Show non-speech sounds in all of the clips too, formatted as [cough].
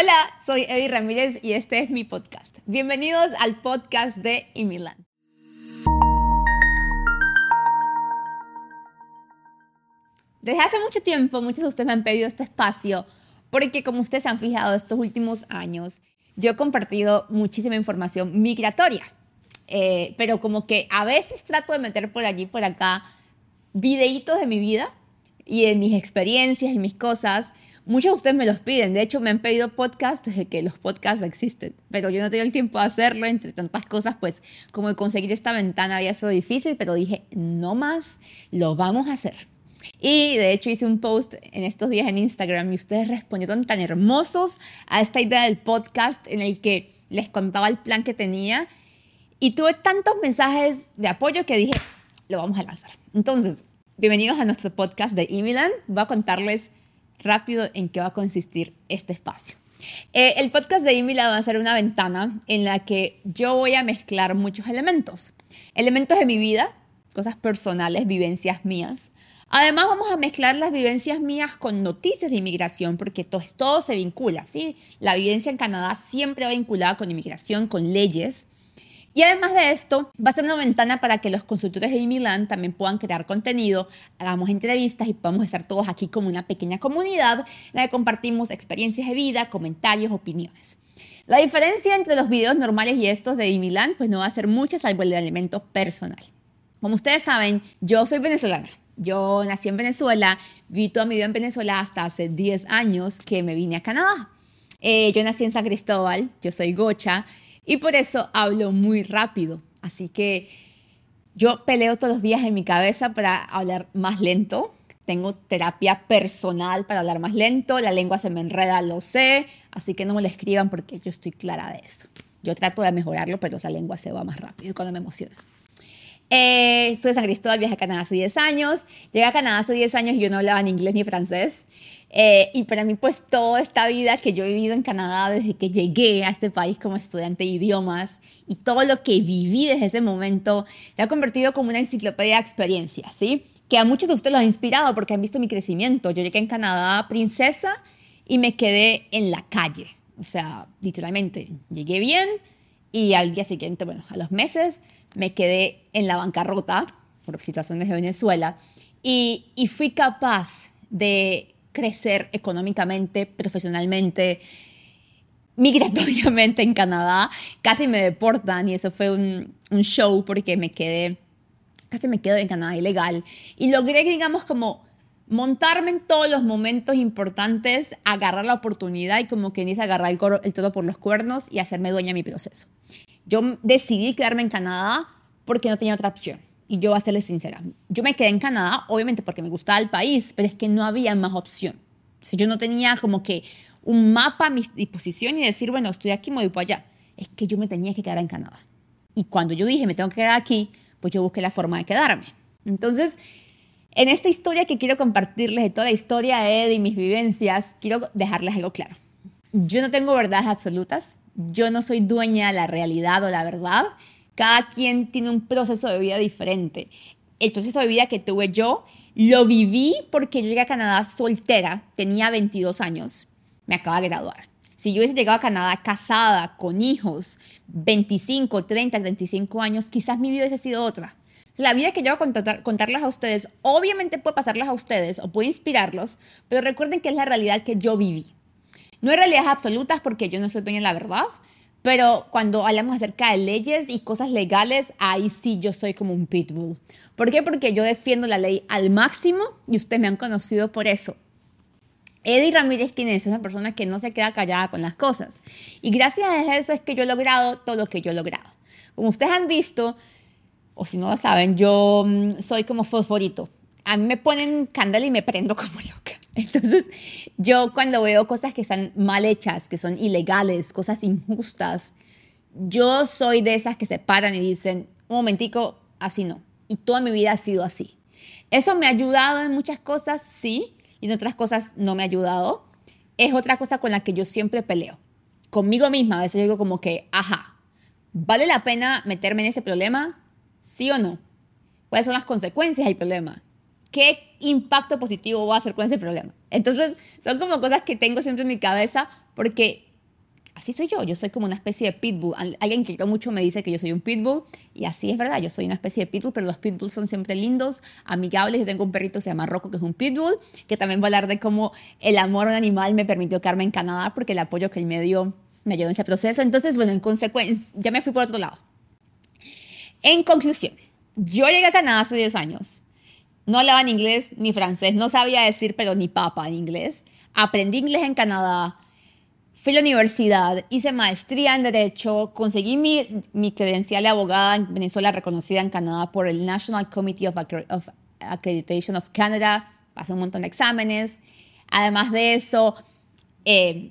Hola, soy Eddie Ramírez y este es mi podcast. Bienvenidos al podcast de Imilan. Desde hace mucho tiempo, muchos de ustedes me han pedido este espacio porque como ustedes han fijado estos últimos años, yo he compartido muchísima información migratoria. Eh, pero como que a veces trato de meter por allí, por acá, videitos de mi vida y de mis experiencias y mis cosas. Muchos de ustedes me los piden. De hecho, me han pedido podcasts desde que los podcasts existen. Pero yo no tengo el tiempo de hacerlo. Entre tantas cosas, pues como conseguir esta ventana había sido difícil. Pero dije, no más, lo vamos a hacer. Y de hecho hice un post en estos días en Instagram y ustedes respondieron tan hermosos a esta idea del podcast en el que les contaba el plan que tenía. Y tuve tantos mensajes de apoyo que dije, lo vamos a lanzar. Entonces, bienvenidos a nuestro podcast de Imilan. Voy a contarles rápido en qué va a consistir este espacio. Eh, el podcast de Imilan va a ser una ventana en la que yo voy a mezclar muchos elementos. Elementos de mi vida, cosas personales, vivencias mías. Además vamos a mezclar las vivencias mías con noticias de inmigración porque todo, todo se vincula, ¿sí? La vivencia en Canadá siempre va vinculada con inmigración, con leyes. Y además de esto, va a ser una ventana para que los consultores de Milan también puedan crear contenido, hagamos entrevistas y podamos estar todos aquí como una pequeña comunidad en la que compartimos experiencias de vida, comentarios, opiniones. La diferencia entre los videos normales y estos de Milan, pues no va a ser mucha salvo el elemento personal. Como ustedes saben, yo soy venezolana. Yo nací en Venezuela, viví toda mi vida en Venezuela hasta hace 10 años que me vine a Canadá. Eh, yo nací en San Cristóbal, yo soy gocha y por eso hablo muy rápido. Así que yo peleo todos los días en mi cabeza para hablar más lento. Tengo terapia personal para hablar más lento. La lengua se me enreda, lo sé. Así que no me lo escriban porque yo estoy clara de eso. Yo trato de mejorarlo, pero esa lengua se va más rápido cuando me emociona. Eh, soy de San Cristóbal, viajé a Canadá hace 10 años. Llegué a Canadá hace 10 años y yo no hablaba ni inglés ni francés. Eh, y para mí, pues toda esta vida que yo he vivido en Canadá desde que llegué a este país como estudiante de idiomas y todo lo que viví desde ese momento se ha convertido como una enciclopedia de experiencias, ¿sí? Que a muchos de ustedes los ha inspirado porque han visto mi crecimiento. Yo llegué en Canadá princesa y me quedé en la calle. O sea, literalmente, llegué bien y al día siguiente, bueno, a los meses, me quedé en la bancarrota por situaciones de Venezuela y, y fui capaz de crecer económicamente, profesionalmente, migratoriamente en Canadá. Casi me deportan y eso fue un, un, show porque me quedé, casi me quedo en Canadá ilegal. Y logré, digamos, como montarme en todos los momentos importantes, agarrar la oportunidad y como que dice agarrar el, el todo por los cuernos y hacerme dueña de mi proceso. Yo decidí quedarme en Canadá porque no tenía otra opción. Y yo voy a serles sincera, yo me quedé en Canadá, obviamente porque me gustaba el país, pero es que no había más opción. O sea, yo no tenía como que un mapa a mi disposición y decir, bueno, estoy aquí, me voy para allá. Es que yo me tenía que quedar en Canadá. Y cuando yo dije, me tengo que quedar aquí, pues yo busqué la forma de quedarme. Entonces, en esta historia que quiero compartirles de toda la historia de Ed y mis vivencias, quiero dejarles algo claro. Yo no tengo verdades absolutas, yo no soy dueña de la realidad o la verdad, cada quien tiene un proceso de vida diferente. El proceso de vida que tuve yo lo viví porque yo llegué a Canadá soltera, tenía 22 años, me acaba de graduar. Si yo hubiese llegado a Canadá casada, con hijos, 25, 30, 35 años, quizás mi vida hubiese sido otra. La vida que yo voy a contarles a ustedes, obviamente puede pasarles a ustedes o puede inspirarlos, pero recuerden que es la realidad que yo viví. No hay realidades absolutas porque yo no soy dueña de la verdad, pero cuando hablamos acerca de leyes y cosas legales, ahí sí yo soy como un pitbull. ¿Por qué? Porque yo defiendo la ley al máximo y ustedes me han conocido por eso. Eddie Ramírez, quien es una persona que no se queda callada con las cosas. Y gracias a eso es que yo he logrado todo lo que yo he logrado. Como ustedes han visto, o si no lo saben, yo mm, soy como fosforito. A mí me ponen candela y me prendo como loca. Entonces, yo cuando veo cosas que están mal hechas, que son ilegales, cosas injustas, yo soy de esas que se paran y dicen, un momentico, así no. Y toda mi vida ha sido así. Eso me ha ayudado en muchas cosas, sí, y en otras cosas no me ha ayudado. Es otra cosa con la que yo siempre peleo. Conmigo misma a veces digo como que, ajá, ¿vale la pena meterme en ese problema? ¿Sí o no? ¿Cuáles son las consecuencias del problema? ¿qué impacto positivo voy a hacer con ese problema? Entonces, son como cosas que tengo siempre en mi cabeza porque así soy yo, yo soy como una especie de pitbull. Alguien que mucho me dice que yo soy un pitbull y así es verdad, yo soy una especie de pitbull, pero los pitbulls son siempre lindos, amigables. Yo tengo un perrito que se llama Rocco, que es un pitbull, que también va a hablar de cómo el amor a un animal me permitió quedarme en Canadá porque el apoyo que el medio me ayudó en ese proceso. Entonces, bueno, en consecuencia, ya me fui por otro lado. En conclusión, yo llegué a Canadá hace 10 años. No hablaba ni inglés ni francés, no sabía decir pero ni papa en inglés. Aprendí inglés en Canadá Fui a la universidad, hice maestría en Derecho, conseguí mi, mi credencial de abogada en Venezuela reconocida en Canadá por el National Committee of, Accreditation of Canada, pasé un montón de exámenes. Además de eso, eh,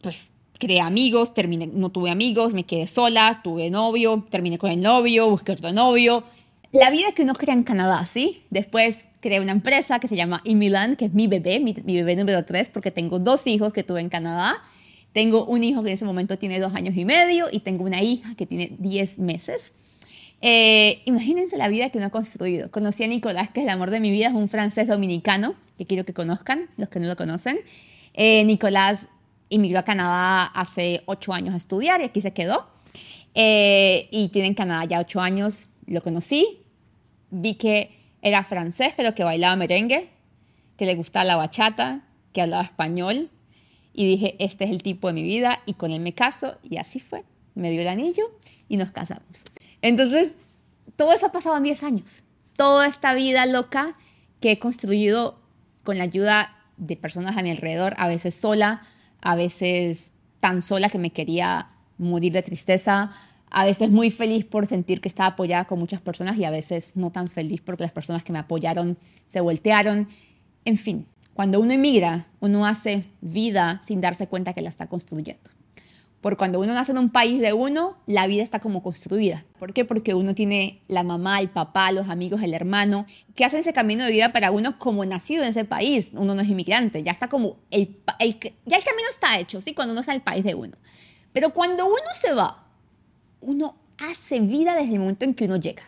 pues creé amigos, terminé, no tuve amigos, me quedé sola, tuve novio, terminé con el novio, busqué otro novio. La vida que uno crea en Canadá, ¿sí? Después creé una empresa que se llama Imiland, que es mi bebé, mi, mi bebé número 3, porque tengo dos hijos que tuve en Canadá tengo un hijo que en ese momento tiene dos años y medio y tengo una hija que tiene diez meses. Eh, imagínense la vida que uno ha construido. Conocí a Nicolás, que es el amor de mi vida, es un francés dominicano que quiero que conozcan, los que no lo conocen. Eh, Nicolás emigró a Canadá hace ocho años a estudiar y aquí se quedó. Eh, y tiene en Canadá ya ocho años. Lo conocí, vi que era francés, pero que bailaba merengue, que le gustaba la bachata, que hablaba español, y dije, este es el tipo de mi vida y con él me caso y así fue. Me dio el anillo y nos casamos. Entonces, todo eso ha pasado en 10 años. Toda esta vida loca que he construido con la ayuda de personas a mi alrededor, a veces sola, a veces tan sola que me quería morir de tristeza, a veces muy feliz por sentir que estaba apoyada con muchas personas y a veces no tan feliz porque las personas que me apoyaron se voltearon. En fin, cuando uno emigra, uno hace vida sin darse cuenta que la está construyendo. Porque cuando uno nace en un país de uno, la vida está como construida. ¿Por qué? Porque uno tiene la mamá, el papá, los amigos, el hermano, que hacen ese camino de vida para uno como nacido en ese país. Uno no es inmigrante, ya está como, el, ya el camino está hecho, ¿sí? Cuando uno está en el país de uno. Pero cuando uno se va, uno hace vida desde el momento en que uno llega.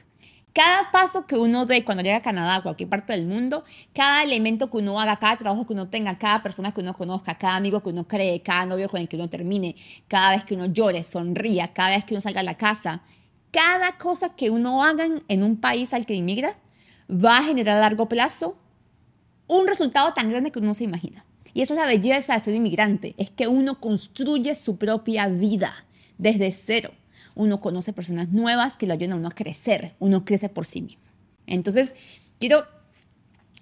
Cada paso que uno dé cuando llega a Canadá, a cualquier parte del mundo, cada elemento que uno haga, cada trabajo que uno tenga, cada persona que uno conozca, cada amigo que uno cree, cada novio con el que uno termine, cada vez que uno llore, sonría, cada vez que uno salga a la casa, cada cosa que uno haga en un país al que inmigra va a generar a largo plazo un resultado tan grande que uno no se imagina. Y esa es la belleza de ser inmigrante, es que uno construye su propia vida desde cero uno conoce personas nuevas que lo ayudan a uno a crecer, uno crece por sí mismo. Entonces, quiero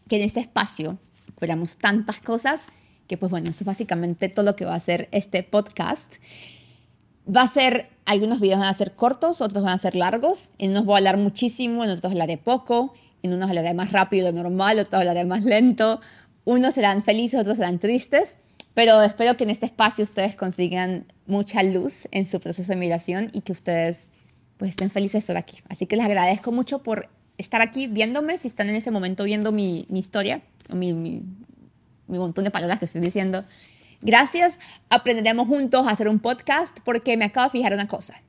que en este espacio veamos tantas cosas que pues bueno, eso es básicamente todo lo que va a ser este podcast. Va a ser, algunos videos van a ser cortos, otros van a ser largos. En unos voy a hablar muchísimo, en otros hablaré poco, en unos hablaré más rápido de lo normal, otros hablaré más lento. Unos serán felices, otros serán tristes. Pero espero que en este espacio ustedes consigan mucha luz en su proceso de migración y que ustedes pues estén felices de estar aquí. Así que les agradezco mucho por estar aquí viéndome, si están en ese momento viendo mi, mi historia, mi, mi, mi montón de palabras que estoy diciendo. Gracias, aprenderemos juntos a hacer un podcast porque me acabo de fijar una cosa.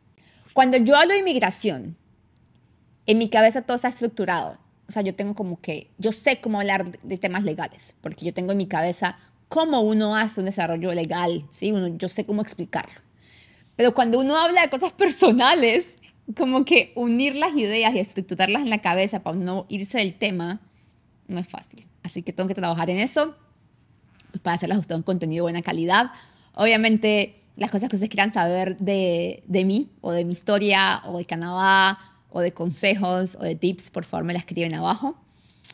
Cuando yo hablo de inmigración, en mi cabeza todo está estructurado. O sea, yo tengo como que, yo sé cómo hablar de temas legales, porque yo tengo en mi cabeza cómo uno hace un desarrollo legal, ¿sí? Uno, yo sé cómo explicarlo. Pero cuando uno habla de cosas [laughs] personales, como que unir las ideas y estructurarlas en la cabeza para no irse del tema, no es fácil. Así que tengo que trabajar en eso pues, para hacerles a un contenido de buena calidad. Obviamente, las cosas que ustedes quieran saber de, de mí, o de mi historia, o de Canadá, o de consejos, o de tips, por favor me la escriben abajo.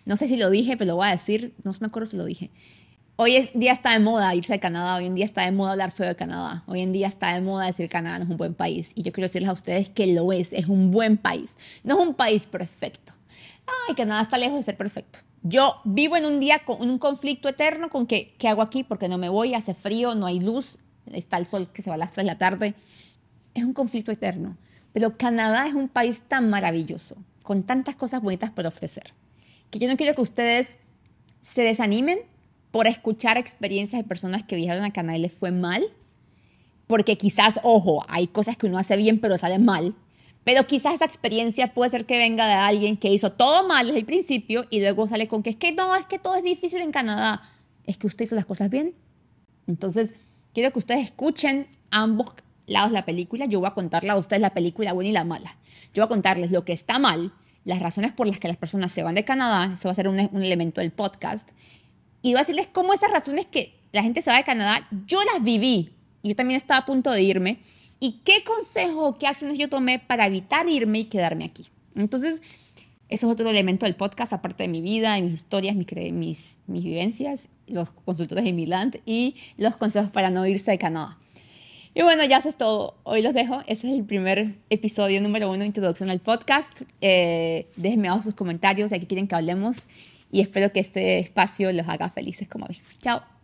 No sé si lo dije, pero lo voy a decir. No me acuerdo si lo dije. Hoy en día está de moda irse a Canadá, hoy en día está de moda hablar feo de Canadá, hoy en día está de moda decir Canadá no es un buen país. Y yo quiero decirles a ustedes que lo es, es un buen país, no es un país perfecto. Ay, Canadá está lejos de ser perfecto. Yo vivo en un día con un conflicto eterno con que, ¿qué hago aquí? Porque no me voy, hace frío, no hay luz, está el sol que se va a las 3 de la tarde. Es un conflicto eterno. Pero Canadá es un país tan maravilloso, con tantas cosas bonitas por ofrecer, que yo no quiero que ustedes se desanimen por escuchar experiencias de personas que viajaron a Canadá y les fue mal, porque quizás, ojo, hay cosas que uno hace bien pero salen mal, pero quizás esa experiencia puede ser que venga de alguien que hizo todo mal desde el principio y luego sale con que es que no, es que todo es difícil en Canadá. Es que usted hizo las cosas bien. Entonces, quiero que ustedes escuchen ambos, lados de la película, yo voy a contarle a ustedes la película buena y la mala. Yo voy a contarles lo que está mal, las razones por las que las personas se van de Canadá, eso va a ser un elemento del podcast, y voy a decirles cómo esas razones que la gente se va de Canadá, yo las viví, y yo también estaba a punto de irme, y qué consejo, qué acciones yo tomé para evitar irme y quedarme aquí. Entonces, eso es otro elemento del podcast, aparte de mi vida, de mis historias, mis, mis, mis vivencias, los consultores de Milán y los consejos para no irse de Canadá. Y bueno, ya eso es todo. Hoy los dejo. Ese es el primer episodio número uno, introducción al podcast. Eh, déjenme abajo sus comentarios de qué quieren que hablemos y espero que este espacio los haga felices como a mí. Chao.